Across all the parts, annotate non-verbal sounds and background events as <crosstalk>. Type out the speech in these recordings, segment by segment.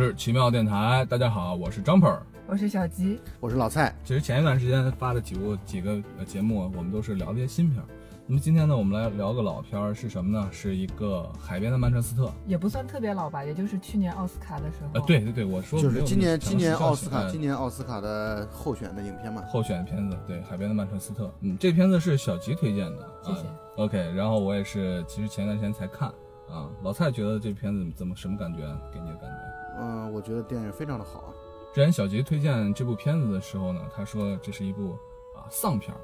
是奇妙电台，大家好，我是 Jumper。我是小吉，我是老蔡。其实前一段时间发的几部几个呃节目，我们都是聊的一些新片儿。那么今天呢，我们来聊个老片儿，是什么呢？是一个海边的曼彻斯特。也不算特别老吧，也就是去年奥斯卡的时候。呃，对对对，我说就是今年今年奥斯卡呃今年奥斯卡的候选的影片嘛。候选片子，对，海边的曼彻斯特。嗯，这片子是小吉推荐的，谢谢啊 OK，然后我也是，其实前段时间才看啊。老蔡觉得这片子怎么什么感觉？给你的感觉？嗯，我觉得电影非常的好。之前小吉推荐这部片子的时候呢，他说这是一部啊丧片儿，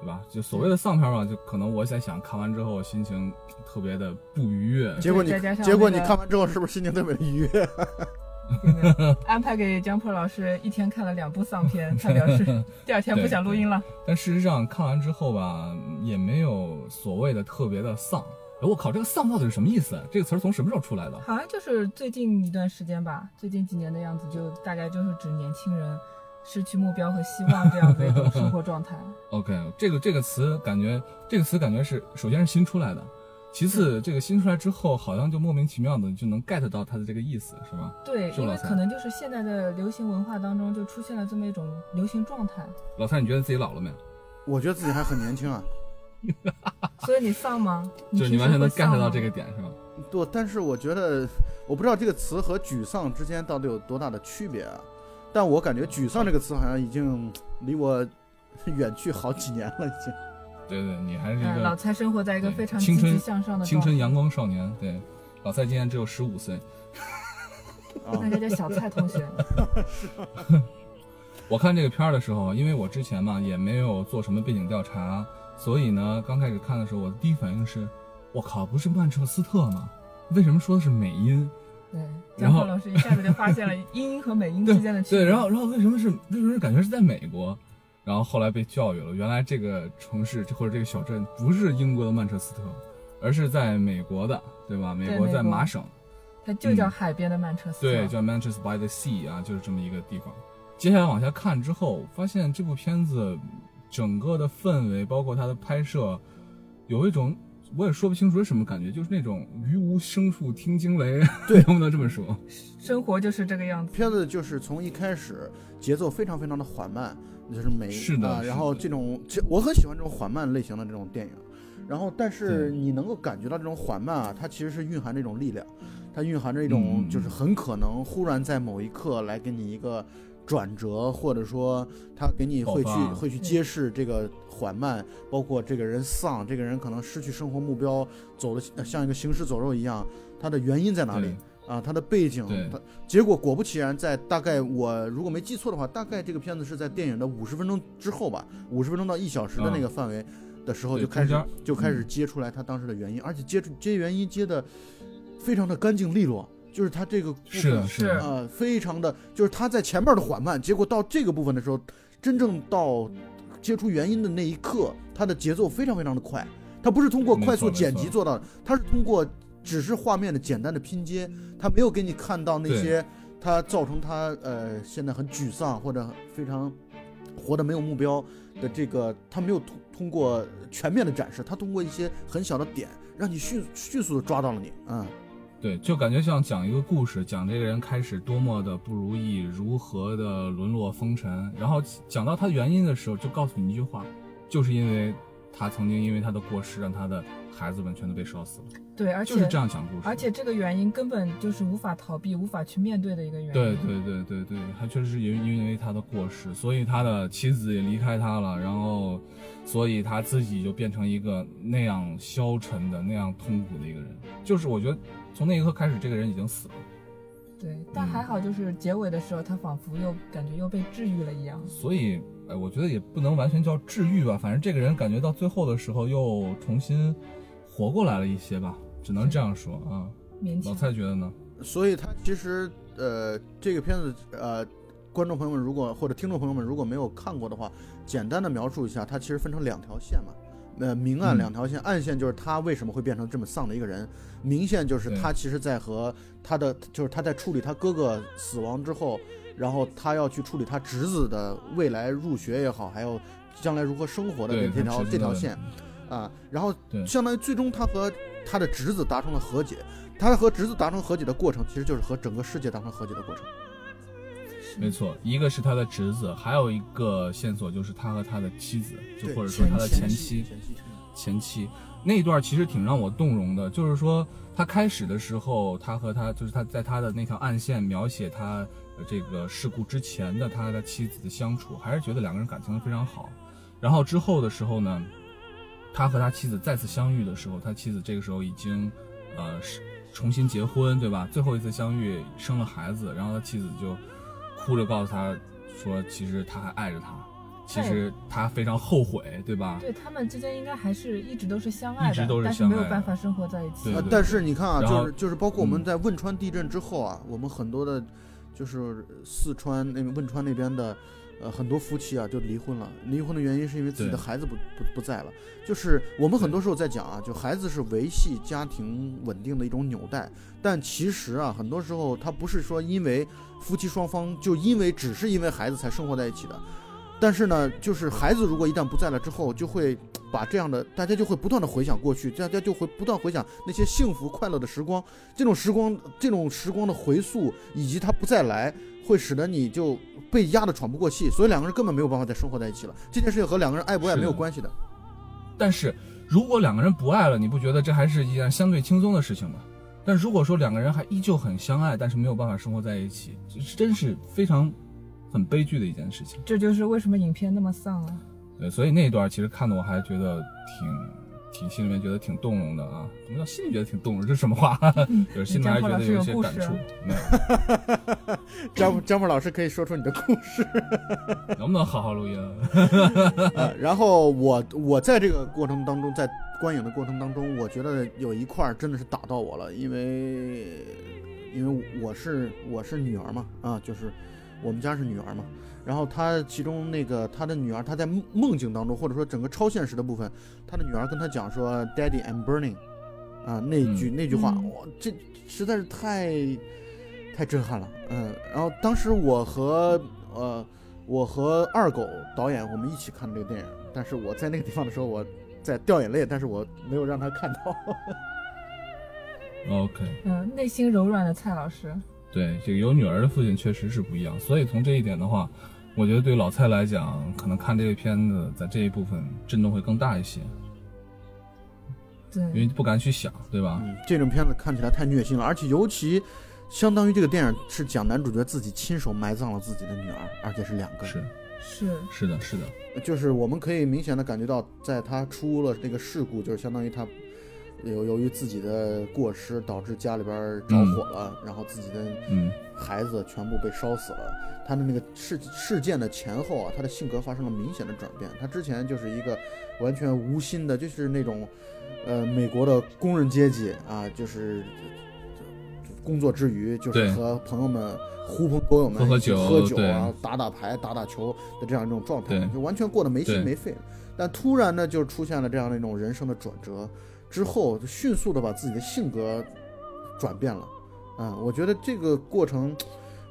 对吧？就所谓的丧片儿嘛，就可能我在想，看完之后心情特别的不愉悦。结果你结果你看完之后，是不是心情特别愉悦？安排给江坡老师一天看了两部丧片，他表示 <laughs> 第二天不想录音了。但事实上看完之后吧，也没有所谓的特别的丧。哎我靠，这个丧到底是什么意思？这个词儿从什么时候出来的？好像就是最近一段时间吧，最近几年的样子，就大概就是指年轻人失去目标和希望这样的一种生活状态。<laughs> OK，这个这个词感觉，这个词感觉是首先是新出来的，其次这个新出来之后，好像就莫名其妙的就能 get 到它的这个意思，是吗？对，因为是可能就是现在的流行文化当中就出现了这么一种流行状态，老蔡，你觉得自己老了没有？我觉得自己还很年轻啊。<laughs> 所以你丧吗？就是你完全能 get 到这个。点，是吗？对，但是我觉得，我不知道这个词和沮丧之间到底有多大的区别啊。但我感觉“沮丧”这个词好像已经离我远去好几年了，已经。对对，你还是一嗯，老蔡生活在一个非常青春向上的青春阳光，少年。对，老蔡今年只有十五岁。啊那，就叫小蔡同学。<laughs> 我看这个片儿的时候，因为我之前嘛也没有做什么背景调查，所以呢，刚开始看的时候，我的第一反应是，我靠，不是曼彻斯特吗？为什么说的是美音？对，然后老师一下子就发现了英音和美音之间的区别。<laughs> 对，然后然后为什么是为什么是感觉是在美国？然后后来被教育了，原来这个城市或者这个小镇不是英国的曼彻斯特，而是在美国的，对吧？美国美国在麻省，它就叫海边的曼彻斯特。嗯对，叫 Manchester by the Sea 啊，就是这么一个地方。接下来往下看之后，发现这部片子整个的氛围，包括它的拍摄，有一种我也说不清楚是什么感觉，就是那种于无声处听惊雷，对 <laughs> 能不能这么说？生活就是这个样子。片子就是从一开始节奏非常非常的缓慢，就是美啊，是的是然后这种这我很喜欢这种缓慢类型的这种电影，然后但是你能够感觉到这种缓慢啊，它其实是蕴含着一种力量，它蕴含着一种嗯就是很可能忽然在某一刻来给你一个转折，或者说他给你会去会去揭示这个缓慢，包括这个人丧，这个人可能失去生活目标，走的像一个行尸走肉一样，他的原因在哪里？啊，他的背景他，结果果不其然，在大概我如果没记错的话，大概这个片子是在电影的五十分钟之后吧，五十分钟到一小时的那个范围的时候就开始就开始接出来他当时的原因，而且接出接原因接的非常的干净利落，就是他这个部分是的，是的，呃，非常的，就是他在前面的缓慢，结果到这个部分的时候，真正到接触原因的那一刻，他的节奏非常非常的快，他不是通过快速剪辑做到的，他是通过只是画面的简单的拼接，他没有给你看到那些他造成他呃现在很沮丧或者非常活得没有目标的这个，他没有通通过全面的展示，他通过一些很小的点，让你迅迅速的抓到了你，嗯。对，就感觉像讲一个故事，讲这个人开始多么的不如意，如何的沦落风尘，然后讲到他原因的时候，就告诉你一句话，就是因为他曾经因为他的过失，让他的孩子们全都被烧死了，对，而且就是这样讲故事。而且这个原因根本就是无法逃避、无法去面对的一个原因。对对对对对，他确实是因因为他的过失，所以他的妻子也离开他了，然后，所以他自己就变成一个那样消沉的、那样痛苦的一个人。就是我觉得从那一刻开始，这个人已经死了。对，但还好，就是结尾的时候，他仿佛又感觉又被治愈了一样。所以，哎，我觉得也不能完全叫治愈吧，反正这个人感觉到最后的时候又重新活过来了一些吧，只能这样说啊。老。蔡觉得呢？所以他其实呃，这个片子呃，观众朋友们如果或者听众朋友们如果没有看过的话，简单的描述一下，它其实分成两条线嘛。呃，明暗嗯两条线，暗线就是他为什么会变成这么丧的一个人，明线就是他其实在和他的就是他在处理他哥哥死亡之后，然后他要去处理他侄子的未来入学也好，还有将来如何生活的对这这条这条线，啊，然后相当于最终他和他的侄子达成了和解，他和侄子达成和解的过程，其实就是和整个世界达成和解的过程。没错，一个是他的侄子，还有一个线索就是他和他的妻子，就或者说他的前前妻。前妻那一段其实挺让我动容的，就是说他开始的时候，他和他就是他在他的那条暗线描写他呃这个事故之前的他和他妻子的相处，还是觉得两个人感情非常好。然后之后的时候呢，他和他妻子再次相遇的时候，他妻子这个时候已经呃是重新结婚，对吧？最后一次相遇生了孩子，然后他妻子就哭着告诉他说，其实他还爱着他。其实他非常后悔，对吧？对他们之间应该还是一直都是相爱的，一直都是但是相爱的没有办法生活在一起。对对，呃但是你看啊，就是就是包括我们嗯在汶川地震之后啊，我们很多的，就是四川那个汶川那边的，呃，很多夫妻啊就离婚了。离婚的原因是因为自己的孩子不不不在了。就是我们很多时候在讲啊，就孩子是维系家庭稳定的一种纽带，但其实啊，很多时候他不是说因为夫妻双方就因为只是因为孩子才生活在一起的。但是呢，就是孩子如果一旦不在了之后，就会把这样的大家就会不断的回想过去，大家就会不断回想那些幸福快乐的时光。这种时光，这种时光的回溯，以及他不再来，会使得你就被压得喘不过气，所以两个人根本没有办法再生活在一起了。这件事情和两个人爱不爱没有关系的。但是如果两个人不爱了，你不觉得这还是一件相对轻松的事情吗？但如果说两个人还依旧很相爱，但是没有办法生活在一起，这真是非常很悲剧的一件事情。这就是为什么影片那么丧啊！对，所以那一段其实看的我还觉得挺挺心里面觉得挺动容的啊。什么叫心里觉得挺动容？这是什么话？<laughs> 就是心里面还觉得有一些感触。没有，张张默老师可以说出你的故事。<laughs> 能不能好好录音 <laughs> 然后我我在这个过程当中，在观影的过程当中，我觉得有一块儿真的是打到我了，因为因为我是我是女儿嘛，啊，就是我们家是女儿嘛。然后他其中那个他的女儿，她在梦梦境当中，或者说整个超现实的部分，他的女儿跟他讲说：“Daddy, I'm burning。”啊，那句、那句话，嗯哇，这实在是太太震撼了。嗯，然后当时我和呃我和二狗导演我们一起看的这个电影，但是我在那个地方的时候，我在掉眼泪，但是我没有让他看到。<laughs> OK，嗯，内心柔软的蔡老师，对，这个有女儿的父亲确实是不一样，所以从这一点的话，我觉得对老蔡来讲，可能看这个片子在这一部分震动会更大一些，对。因为，不敢去想，对吧？嗯，这种片子看起来太虐心了，而且尤其相当于这个电影是讲男主角自己亲手埋葬了自己的女儿，而且是两个。是是。是的，是的，就是我们可以明显的感觉到，在他出了那个事故，就是相当于他由由于自己的过失导致家里边着火了，然后自己的嗯，孩子全部被烧死了。他的那个事事件的前后啊，他的性格发生了明显的转变。他之前就是一个完全无心的，就是那种呃美国的工人阶级啊，就是工作之余就是和朋友们狐朋狗友们喝酒喝酒啊、打打牌、打打球的这样一种状态，就完全过得没心没肺。但突然呢，就出现了这样的一种人生的转折，之后就迅速的把自己的性格转变了。啊、我觉得这个过程，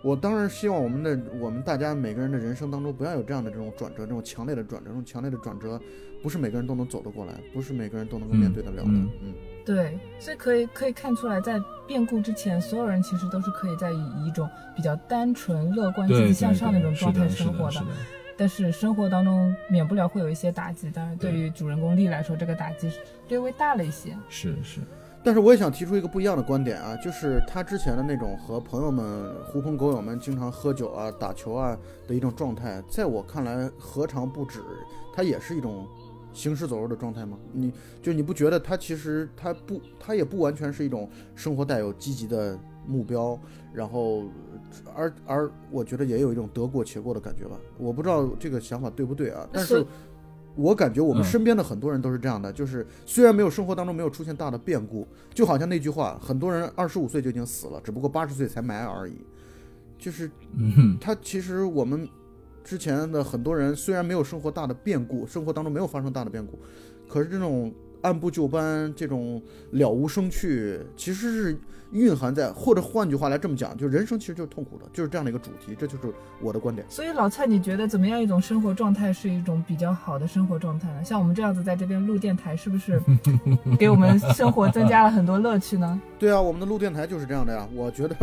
我当然希望我们的我们大家每个人的人生当中不要有这样的这种转折，这种强烈的转折，这种强烈的转折，不是每个人都能走得过来，不是每个人都能够面对得了的。嗯嗯对，所以可以可以看出来，在变故之前，所有人其实都是可以在以以一种比较单纯、乐观、积极向上的那种，状态，生活的，但是生活当中免不了会有一些打击，但是对于主人公丽来说，这个打击略微大了一些。是是，但是我也想提出一个不一样的观点啊，就是他之前的那种和朋友们、狐朋狗友们经常喝酒啊、打球啊的一种状态，在我看来何尝不止，他也是一种行尸走肉的状态吗？你就你不觉得他其实他不，他也不完全是一种生活带有积极的目标，然后而而我觉得也有一种得过且过的感觉吧。我不知道这个想法对不对啊，但是。我感觉我们嗯身边的很多人都是这样的，就是虽然没有生活当中没有出现大的变故，就好像那句话，很多人二十五岁就已经死了，只不过八十岁才埋而已。就是嗯哼，他其实我们之前的很多人虽然没有生活大的变故，生活当中没有发生大的变故，可是这种按部就班，这种了无生趣，其实是蕴含在，或者换句话来这么讲，就人生其实就是痛苦的，就是这样的一个主题，这就是我的观点。所以老蔡，你觉得怎么样一种生活状态是一种比较好的生活状态呢？像我们这样子在这边录电台，是不是 <laughs> 给我们生活增加了很多乐趣呢？<laughs> 对啊，我们的录电台就是这样的呀。我觉得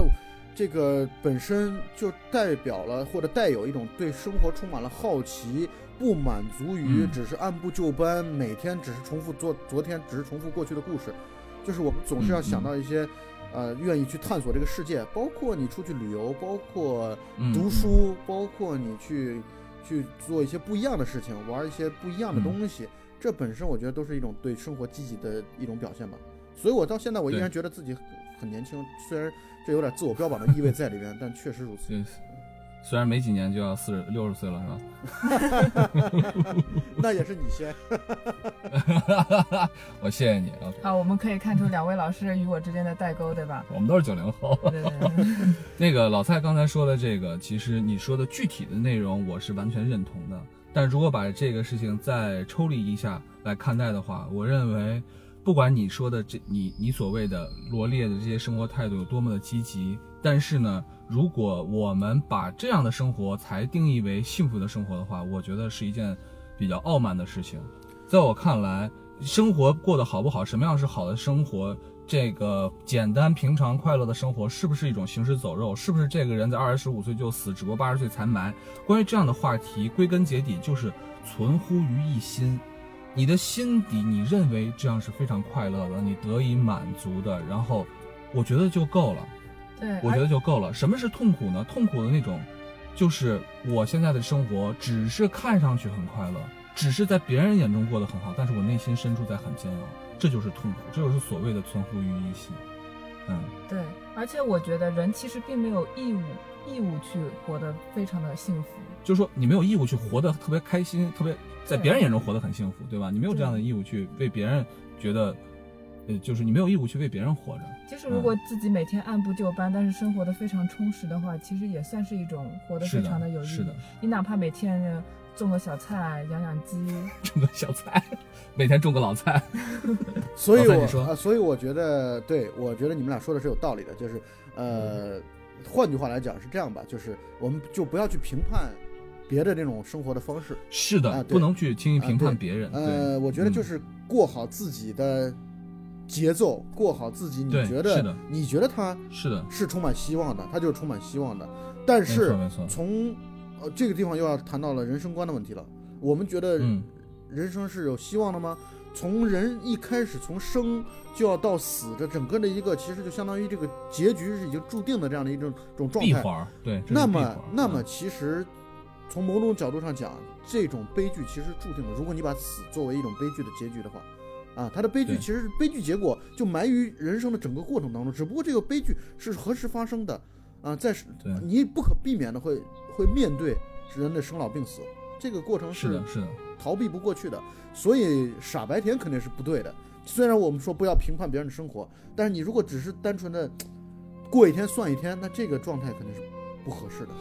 这个本身就代表了或者带有一种对生活充满了好奇。不满足于只是按部就班，每天只是重复做昨天，只是重复过去的故事，就是我们总是要想到一些，呃，愿意去探索这个世界，包括你出去旅游，包括读书，包括你去去做一些不一样的事情，玩一些不一样的东西，这本身我觉得都是一种对生活积极的一种表现吧。所以我到现在我依然觉得自己很年轻，虽然这有点自我标榜的意味在里边，但确实如此。虽然没几年就要四十六十岁了，是吧？<laughs> 那也是你先。<laughs> 我谢谢你。啊，我们可以看出两位老师与我之间的代沟，对吧？我们都是九零后。<laughs> 对对对。那个老蔡刚才说的这个，其实你说的具体的内容，我是完全认同的。但如果把这个事情再抽离一下来看待的话，我认为，不管你说的这你你所谓的罗列的这些生活态度有多么的积极，但是呢？如果我们把这样的生活才定义为幸福的生活的话，我觉得是一件比较傲慢的事情。在我看来，生活过得好不好，什么样是好的生活？这个简单平常快乐的生活，是不是一种行尸走肉？是不是这个人在二十五岁就死，只不过八十岁才埋？关于这样的话题，归根结底就是存乎于一心。你的心底，你认为这样是非常快乐的，你得以满足的，然后我觉得就够了。对，我觉得就够了。什么是痛苦呢？痛苦的那种，就是我现在的生活只是看上去很快乐，只是在别人眼中过得很好，但是我内心深处在很煎熬，这就是痛苦，这就是所谓的存乎于一心。嗯，对。而且我觉得人其实并没有义务义务去活得非常的幸福，就是说你没有义务去活得特别开心，特别在别人眼中活得很幸福，对吧？你没有这样的义务去为别人觉得。就是你没有义务去为别人活着。其实，如果自己每天按部就班，但是生活的非常充实的话，其实也算是一种活得非常的有意义。是的，你哪怕每天种个小菜，养养鸡，<laughs> 种个小菜，每天种个老菜。<laughs> 所以我说，所以我觉得，对我觉得你们俩说的是有道理的。就是，呃，换句话来讲是这样吧，就是我们就不要去评判别的那种生活的方式。是的，不能去轻易评判别人。呃，我觉得就是过好自己的。节奏过好自己，你觉得？你觉得他是的，是充满希望的，他就是充满希望的。但是从呃这个地方又要谈到了人生观的问题了。我们觉得人生是有希望的吗？从人一开始从生就要到死，这整个的一个其实就相当于这个结局是已经注定的这样的一种种状态。对，那么那么其实从某种角度上讲，这种悲剧其实注定了。如果你把死作为一种悲剧的结局的话。啊，他的悲剧其实是悲剧结果，就埋于人生的整个过程当中。只不过这个悲剧是何时发生的，啊，在你不可避免的会会面对人的生老病死，这个过程是的，是的，逃避不过去的。所以傻白甜肯定是不对的。虽然我们说不要评判别人的生活，但是你如果只是单纯的过一天算一天，那这个状态肯定是不合适的。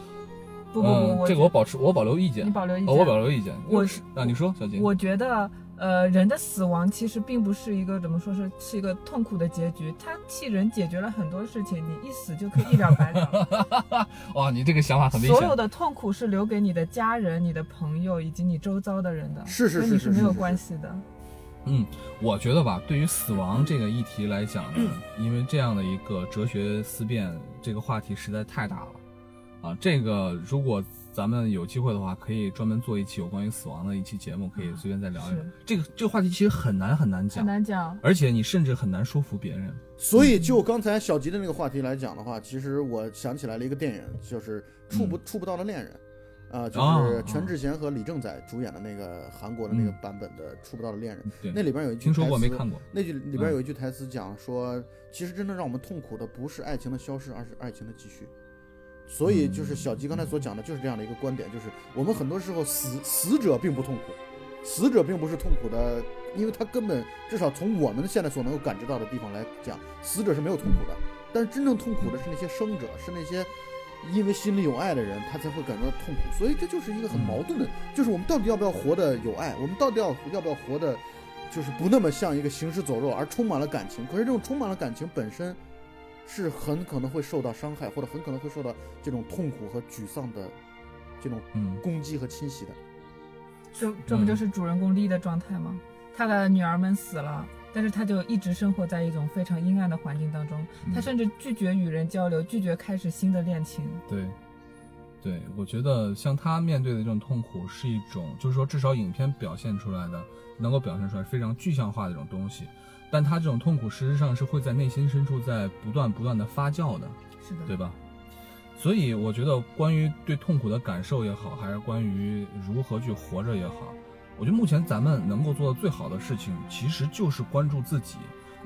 不不不，这个我保持我保留意见。你保留意见，我保留意见。我是啊，你说小金。我觉得。呃，人的死亡其实并不是一个怎么说是是一个痛苦的结局，它替人解决了很多事情，你一死就可以一了百了。<laughs> 哇，你这个想法很危险。所有的痛苦是留给你的家人、你的朋友以及你周遭的人的，是是是，跟你是没有关系的。嗯，我觉得吧，对于死亡这个议题来讲呢，因为这样的一个哲学思辨，这个话题实在太大了啊，这个如果。咱们有机会的话，可以专门做一期有关于死亡的一期节目，可以随便再聊一聊。这个这个话题其实很难很难讲，很难讲，而且你甚至很难说服别人。所以就刚才小吉的那个话题来讲的话，其实我想起来了一个电影，就是《触不触不到的恋人》，啊，就是全智贤和李正宰主演的那个韩国的那个版本的《触不到的恋人》。那里边有一句听说过没看过？那句里边有一句台词讲说，其实真正让我们痛苦的不是爱情的消失，而是爱情的继续。所以就是小吉刚才所讲的，就是这样的一个观点，就是我们很多时候死死者并不痛苦，死者并不是痛苦的，因为他根本至少从我们现在所能够感知到的地方来讲，死者是没有痛苦的。但是真正痛苦的是那些生者，是那些因为心里有爱的人，他才会感觉到痛苦。所以这就是一个很矛盾的，就是我们到底要不要活得有爱？我们到底要要不要活得就是不那么像一个行尸走肉，而充满了感情。可是这种充满了感情本身，是很可能会受到伤害，或者很可能会受到这种痛苦和沮丧的这种嗯，攻击和侵袭的。这这不嗯就是主人公丽的状态吗？他的女儿们死了，但是他就一直生活在一种非常阴暗的环境当中。嗯他甚至拒绝与人交流，拒绝开始新的恋情。对，对，我觉得像他面对的这种痛苦是一种，就是说至少影片表现出来的，能够表现出来非常具象化的一种东西，但他这种痛苦事实上是会在内心深处在不断不断的发酵的，是的，对吧？所以我觉得关于对痛苦的感受也好，还是关于如何去活着也好，我觉得目前咱们能够做的最好的事情，其实就是关注自己，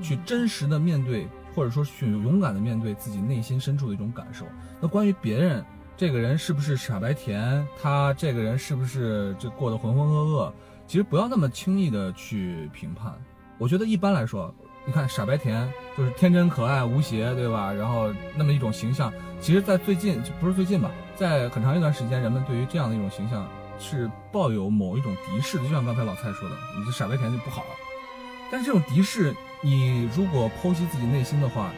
去真实的面对，或者说去勇敢的面对自己内心深处的一种感受。那关于别人，这个人是不是傻白甜，他这个人是不是这过得浑浑噩噩，其实不要那么轻易的去评判。我觉得一般来说，你看傻白甜就是天真可爱无邪，对吧？然后那么一种形象，其实，在最近就不是最近吧，在很长一段时间，人们对于这样的一种形象是抱有某一种敌视的，就像刚才老蔡说的，你这傻白甜就不好。但是这种敌视，你如果剖析自己内心的话，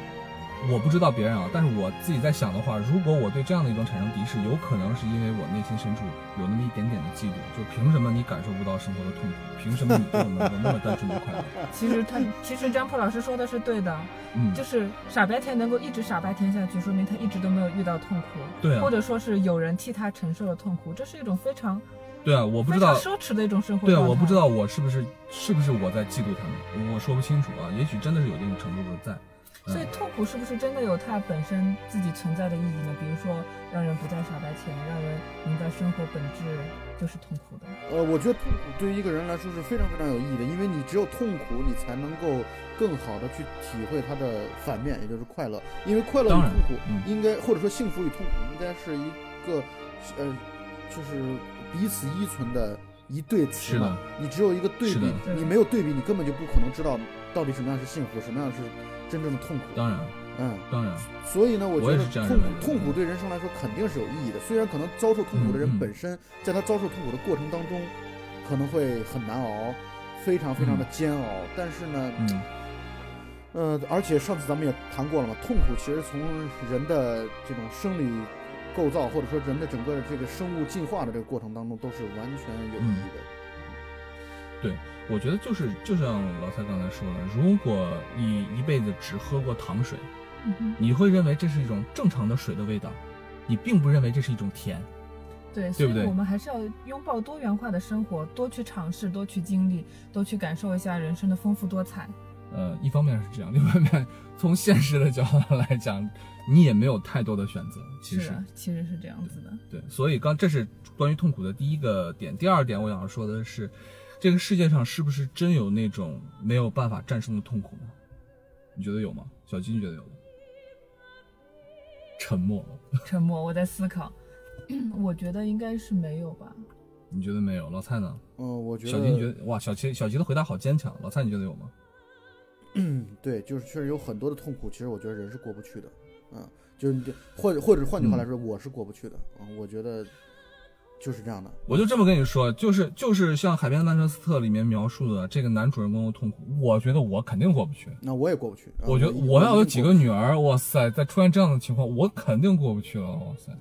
我不知道别人啊，但是我自己在想的话，如果我对这样的一种产生敌视，有可能是因为我内心深处有那么一点点的嫉妒，就凭什么你感受不到生活的痛苦？凭什么你就能够那么单纯的快乐？其实他其实张普老师说的是对的，嗯，就是傻白甜能够一直傻白甜下去，说明他一直都没有遇到痛苦，对啊或，者说是有人替他承受了痛苦，这是一种非常对啊，我不知道奢侈的一种生活对啊，我不知道我是不是是不是我在嫉妒他们，我说不清楚啊，也许真的是有一定程度的在。所以痛苦是不是真的有它本身自己存在的意义呢？比如说让人不再傻白甜，让人明白生活本质就是痛苦的。呃，我觉得痛苦对于一个人来说是非常非常有意义的，因为你只有痛苦，你才能够更好的去体会它的反面，也就是快乐。因为快乐与痛苦嗯应该，或者说幸福与痛苦应该是一个，呃，就是彼此依存的一对词嘛。你只有一个对比，你没有对比，你根本就不可能知道到底什么样是幸福，什么样是真正的痛苦。当然，嗯，当然，所以呢，我觉得痛苦痛苦对人生来说肯定是有意义的。虽然可能遭受痛苦的人本身，在他遭受痛苦的过程当中，可能会很难熬，非常非常的煎熬。但是呢，嗯，呃，而且上次咱们也谈过了嘛，痛苦其实从人的这种生理构造，或者说人的整个的这个生物进化的这个过程当中，都是完全有意义的。我觉得就是就像老蔡刚才说的，如果你一辈子只喝过糖水，嗯，你会认为这是一种正常的水的味道，你并不认为这是一种甜。对，所以对不对我们还是要拥抱多元化的生活，多去尝试，多去经历，多去感受一下人生的丰富多彩。呃，一方面是这样，<laughs> 另外一方面从现实的角度来讲，你也没有太多的选择。其实是，其实是这样子的。对，所以刚这是关于痛苦的第一个点。第二点，我想说的是，这个世界上是不是真有那种没有办法战胜的痛苦呢？你觉得有吗？小金，觉得有吗？沉默了。<laughs> 沉默，我在思考。我觉得应该是没有吧。你觉得没有？老蔡呢？嗯，我觉得小金觉得哇，小金小金的回答好坚强。老蔡，你觉得有吗？嗯，<clears throat> 对，就是确实有很多的痛苦，其实我觉得人是过不去的，嗯，就是你或者或者换句话来说，我是过不去的，嗯，我觉得就是这样的。我就这么跟你说，就是就是像《海边的曼彻斯特》里面描述的这个男主人公的痛苦，我觉得我肯定过不去。那我也过不去。啊我觉得我我要有几个女儿，哇塞，在出现这样的情况，我肯定过不去了，哇塞！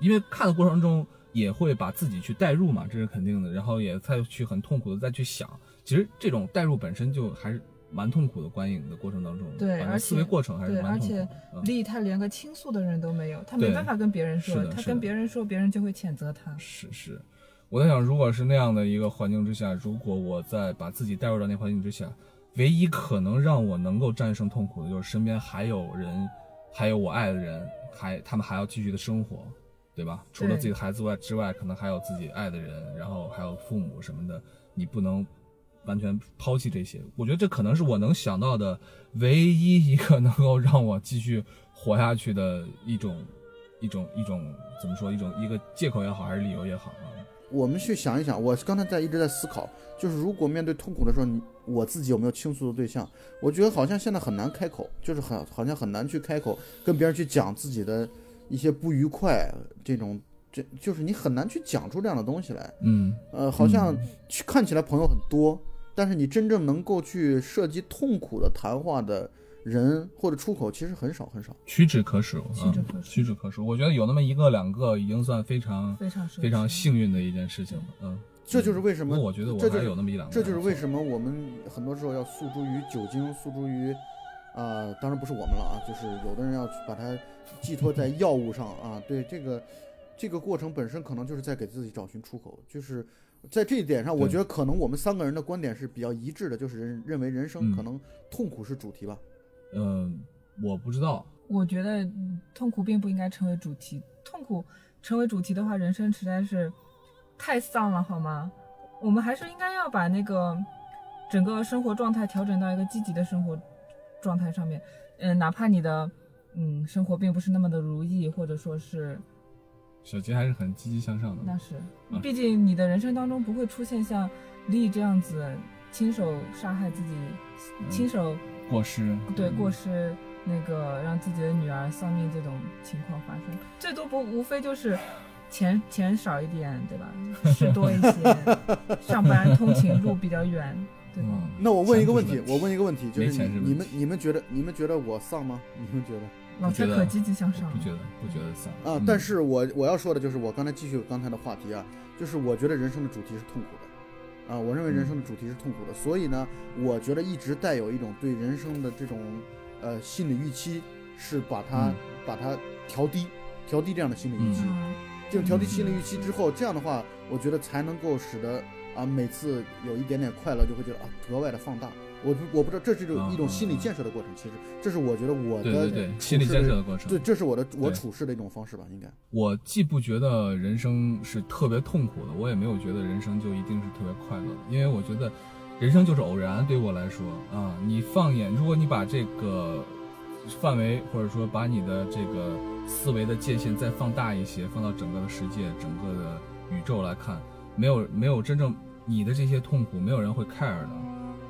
因为看的过程中也会把自己去代入嘛，这是肯定的，然后也再去很痛苦的再去想，其实这种代入本身就还是蛮痛苦的，观影的过程当中，对而思维过程还是蛮痛苦的且。嗯丽他连个倾诉的人都没有，他没办法跟别人说他跟别人说，别人就会谴责他。是是，我在想，如果是那样的一个环境之下，如果我在把自己带入到那环境之下，唯一可能让我能够战胜痛苦的，就是身边还有人，还有我爱的人，还他们还要继续的生活，对吧？除了自己的孩子外之外，可能还有自己爱的人，然后还有父母什么的，你不能完全抛弃这些。我觉得这可能是我能想到的唯一一个能够让我继续活下去的一种。一种一种怎么说？一种一个借口也好，还是理由也好啊？我们去想一想，我刚才在一直在思考，就是如果面对痛苦的时候，你我自己有没有倾诉的对象？我觉得好像现在很难开口，就是很好像很难去开口跟别人去讲自己的一些不愉快，这种这就是你很难去讲出这样的东西来。嗯，呃，好像去看起来朋友很多，但是你真正能够去涉及痛苦的谈话的人或者出口，其实很少很少。屈指可数，屈指可数嗯屈指可数。我觉得有那么一个两个，已经算非常非常非常幸运的一件事情了。嗯，这就是为什么我觉得我还这就是有那么一两个，这就是为什么我们很多时候要诉诸于酒精，诉诸于，啊、当然不是我们了啊，就是有的人要去把它寄托在药物上啊。对这个这个过程本身可能就是在给自己找寻出口，就是在这一点上，我觉得可能我们三个人的观点是比较一致的，就是人认为人生嗯可能痛苦是主题吧。嗯，我不知道，我觉得嗯痛苦并不应该成为主题，痛苦成为主题的话，人生实在是太丧了，好吗？我们还是应该要把那个整个生活状态调整到一个积极的生活状态上面。嗯、哪怕你的嗯生活并不是那么的如意，或者说是小杰还是很积极向上的。那是嗯，毕竟你的人生当中不会出现像丽这样子亲手杀害自己、嗯亲手过失，对嗯过失那个让自己的女儿丧命这种情况发生，最多不无非就是钱钱少一点，对吧？事多一些，<laughs> 上班通勤路比较远，对吧？嗯，那我问一个问题我问一个问题，就是你们你们觉得你们觉得我丧吗？你们觉得？老蔡可积极向上不，觉得不觉得丧啊，嗯。但是我我要说的就是，我刚才继续刚才的话题啊，就是我觉得人生的主题是痛苦的，啊，我认为人生的主题是痛苦的，所以呢，我觉得一直带有一种对人生的这种呃心理预期，是把它、嗯把它调低，调低这样的心理预期，嗯，这种调低心理预期之后，这样的话，我觉得才能够使得啊每次有一点点快乐，就会觉得啊格外的放大。我不我不知道这是一种啊一种心理建设的过程，其实这是我觉得我的对对对，心理建设的过程。对，这是我的我处事的一种方式吧，应该。我既不觉得人生是特别痛苦的，我也没有觉得人生就一定是特别快乐的，因为我觉得人生就是偶然。对于我来说啊，你放眼，如果你把这个范围或者说把你的这个思维的界限再放大一些，放到整个的世界、整个的宇宙来看，没有没有真正你的这些痛苦，没有人会 care 的。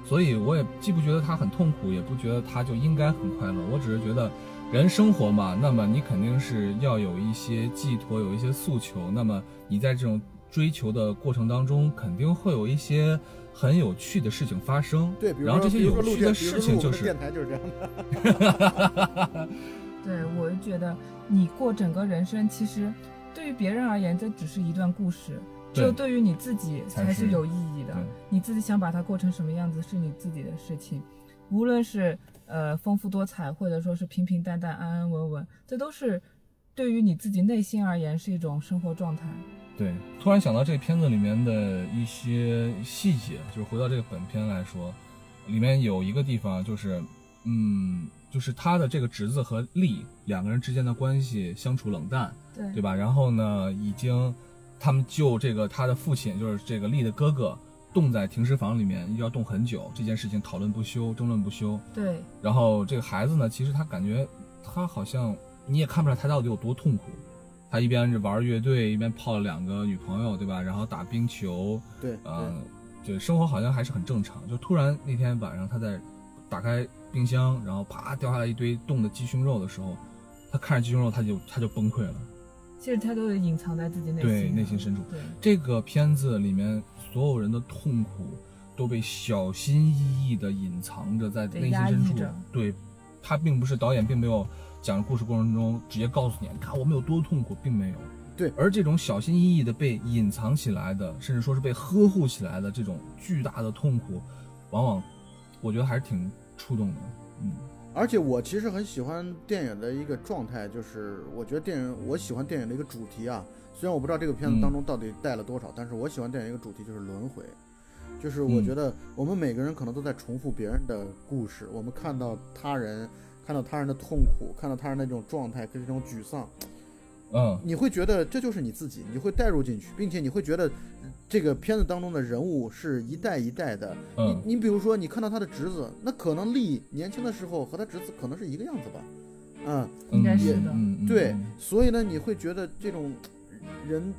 所以我也既不觉得他很痛苦，也不觉得他就应该很快乐。我只是觉得，人生活嘛，那么你肯定是要有一些寄托，有一些诉求。那么你在这种追求的过程当中，肯定会有一些很有趣的事情发生。对，比如然后这些有趣的事情就是电台就是这样的。<laughs> 对，我就觉得你过整个人生，其实对于别人而言，这只是一段故事，只有对于你自己才是有意义的。你自己想把它过成什么样子，是你自己的事情。无论是呃丰富多彩，或者说是平平淡淡、安安稳稳，这都是对于你自己内心而言是一种生活状态。对，突然想到这个片子里面的一些细节，就是回到这个本片来说，里面有一个地方就是，嗯，就是他的这个侄子和丽两个人之间的关系相处冷淡，对对吧？然后呢，已经他们就这个他的父亲，就是这个丽的哥哥，冻在停尸房里面，要冻很久，这件事情讨论不休，争论不休。对然后这个孩子呢，其实他感觉他好像你也看不出来他到底有多痛苦。他一边是玩乐队，一边泡了两个女朋友，对吧？然后打冰球，对，嗯，就生活好像还是很正常。就突然那天晚上，他在打开冰箱，然后啪掉下来一堆冻的鸡胸肉的时候，他看着鸡胸肉，他就他就崩溃了。其实他都是隐藏在自己内心对内心深处。对。这个片子里面所有人的痛苦都被小心翼翼地隐藏着在内心深处。对，他并不是导演，并没有讲故事过程中直接告诉你，你看我们有多痛苦，并没有。对。而这种小心翼翼的被隐藏起来的，甚至说是被呵护起来的这种巨大的痛苦，往往我觉得还是挺触动的。嗯，而且我其实很喜欢电影的一个状态，就是我觉得电影，我喜欢电影的一个主题啊。虽然我不知道这个片子当中到底带了多少，但是我喜欢电影一个主题就是轮回，就是我嗯。觉得我们每个人可能都在重复别人的故事，我们看到他人，看到他人的痛苦，看到他人的这种状态跟这种沮丧，嗯，你会觉得这就是你自己，你会带入进去，并且你会觉得这个片子当中的人物是一代一代的。嗯。你你比如说，你看到他的侄子，那可能丽年轻的时候和他侄子可能是一个样子吧，嗯，应该是的。对嗯，所以呢，你会觉得这种人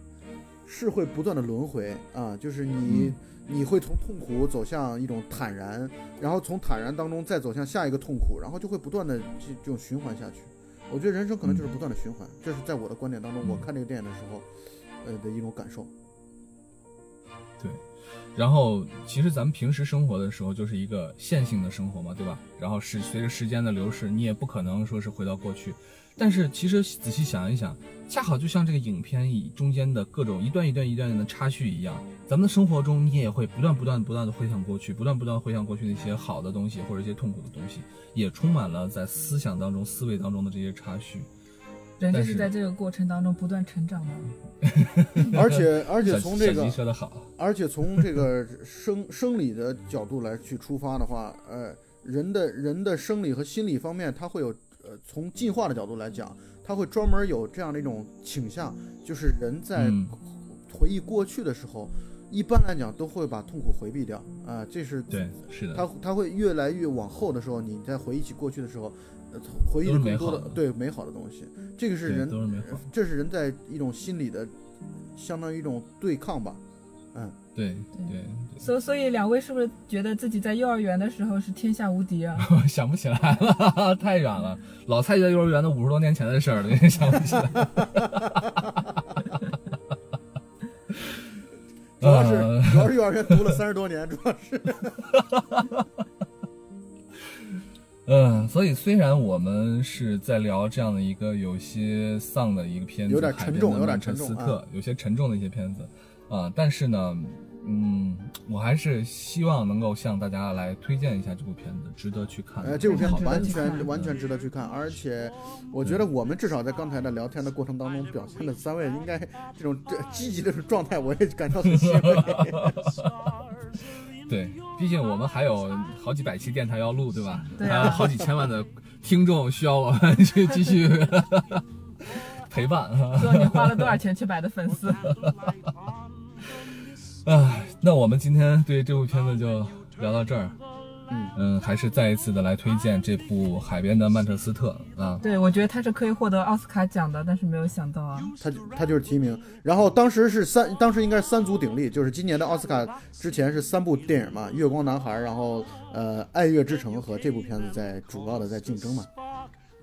是会不断的轮回啊，就是你、嗯。你会从痛苦走向一种坦然，然后从坦然当中再走向下一个痛苦，然后就会不断的这这种循环下去。我觉得人生可能就是不断的循环，这是在我的观点当中，嗯。我看这个电影的时候，呃的一种感受。对，然后其实咱们平时生活的时候就是一个线性的生活嘛，对吧？然后是随着时间的流逝，你也不可能说是回到过去。但是其实仔细想一想，恰好就像这个影片以中间的各种一段一段一段的插叙一样，咱们的生活中你也会不断不断不断的回想过去，不断不断回想过去那些好的东西或者一些痛苦的东西，也充满了在思想当中、思维当中的这些插叙。人就是是在这个过程当中不断成长的。<laughs> 而且而且从这个说的好，而且从这个 <laughs> 生 <laughs> 生理的角度来去出发的话，呃，人的人的生理和心理方面，它会有呃，从进化的角度来讲，它会专门有这样的一种倾向，就是人在嗯。回忆过去的时候，一般来讲都会把痛苦回避掉。啊、这是对，是的，他他会越来越往后的时候，你在回忆起过去的时候，呃，回忆都是的更多的美好的对美好的东西，这个是人都是美好，这是人在一种心理的，相当于一种对抗吧，嗯。对对所所以两位是不是觉得自己在幼儿园的时候是天下无敌啊？对，<laughs> 想不起来了，<laughs> 太远了。老蔡在幼儿园的五十多年前的事儿了，有点想不起来。<laughs> 主要是、呃主要是幼儿园读了三十多年，主要是嗯，所以虽然我们是在聊这样的一个有些丧的一个片子，有点沉重有点沉重啊斯特，有些沉重的一些片子啊，但是呢，嗯，我还是希望能够向大家来推荐一下这部片子，值得去看。呃，这部片子完全完全值得去看，而且我觉得我们至少在刚才的聊天的过程当中表现的三位应该这种这积极的状态，我也感到很欣慰。<laughs> 对，毕竟我们还有好几百期电台要录，对吧？对啊还有好几千万的听众需要我们去继续 <laughs> 陪伴啊。说你花了多少钱去买的粉丝？<laughs> 唉，那我们今天对这部片子就聊到这儿。嗯嗯，还是再一次的来推荐这部《海边的曼彻斯特》啊。对，我觉得他是可以获得奥斯卡奖的，但是没有想到啊，他他就是提名，然后当时是三，当时应该是三足鼎立，就是今年的奥斯卡之前是三部电影嘛，《月光男孩》，然后呃《爱乐之城》和这部片子在主要的在竞争嘛。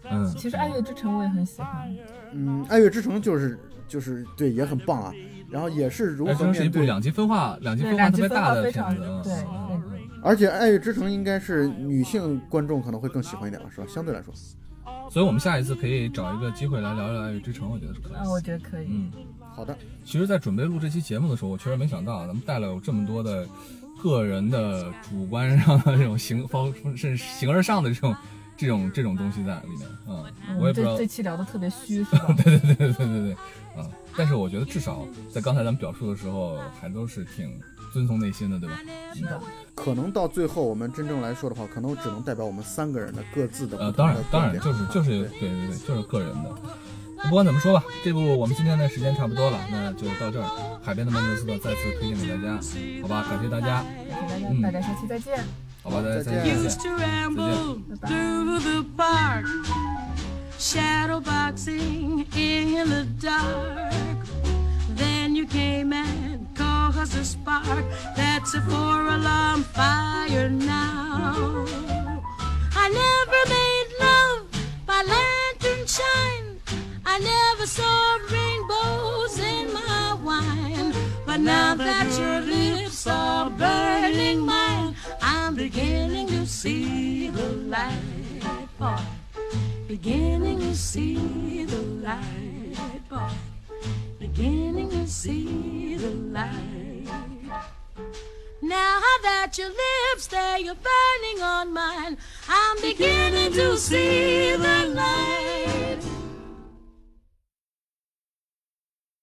嗯，其实《爱乐之城》我也很喜欢，嗯，《爱乐之城》就是就是对也很棒啊，然后也是如何面对，部两极分化、两极，分化特别大的片子。嗯对嗯对。而且《爱乐之城》应该是女性观众可能会更喜欢一点吧，是吧？相对来说，所以我们下一次可以找一个机会来聊聊《爱乐之城》，我觉得是可以。啊，我觉得可以。嗯，好的，其实，在准备录这期节目的时候，我确实没想到咱们带了有这么多的个人的主观上的这种形方，甚至形而上的这种这种这种东西在里面。嗯，嗯我也不知道这这期聊的特别虚，<laughs> 是吧？对对对对对对，啊！但是我觉得至少在刚才咱们表述的时候，还都是挺遵从内心的，对吧？是的，可能到最后我们真正来说的话，可能只能代表我们三个人的各自的呃，当然当然就是就是对对对，就是个人的。不管怎么说吧，这部我们今天的时间差不多了，那就到这儿。海边的曼彻斯特再次推荐给大家，好吧？感谢大家，大家嗯大家下期再见。好吧？大家再再见见。used to ramble through the park, shadow boxing in the dark. Then you came and caused a spark. That's a four alarm fire now. I never made love by lantern shine. I never saw rainbows in my wine. But now that your lips are burning mine, I'm beginning to see the light. Boy. Beginning to see the light. Boy. Beginning to see the light. Now that your lips there you're burning on mine, I'm beginning, beginning to see the light.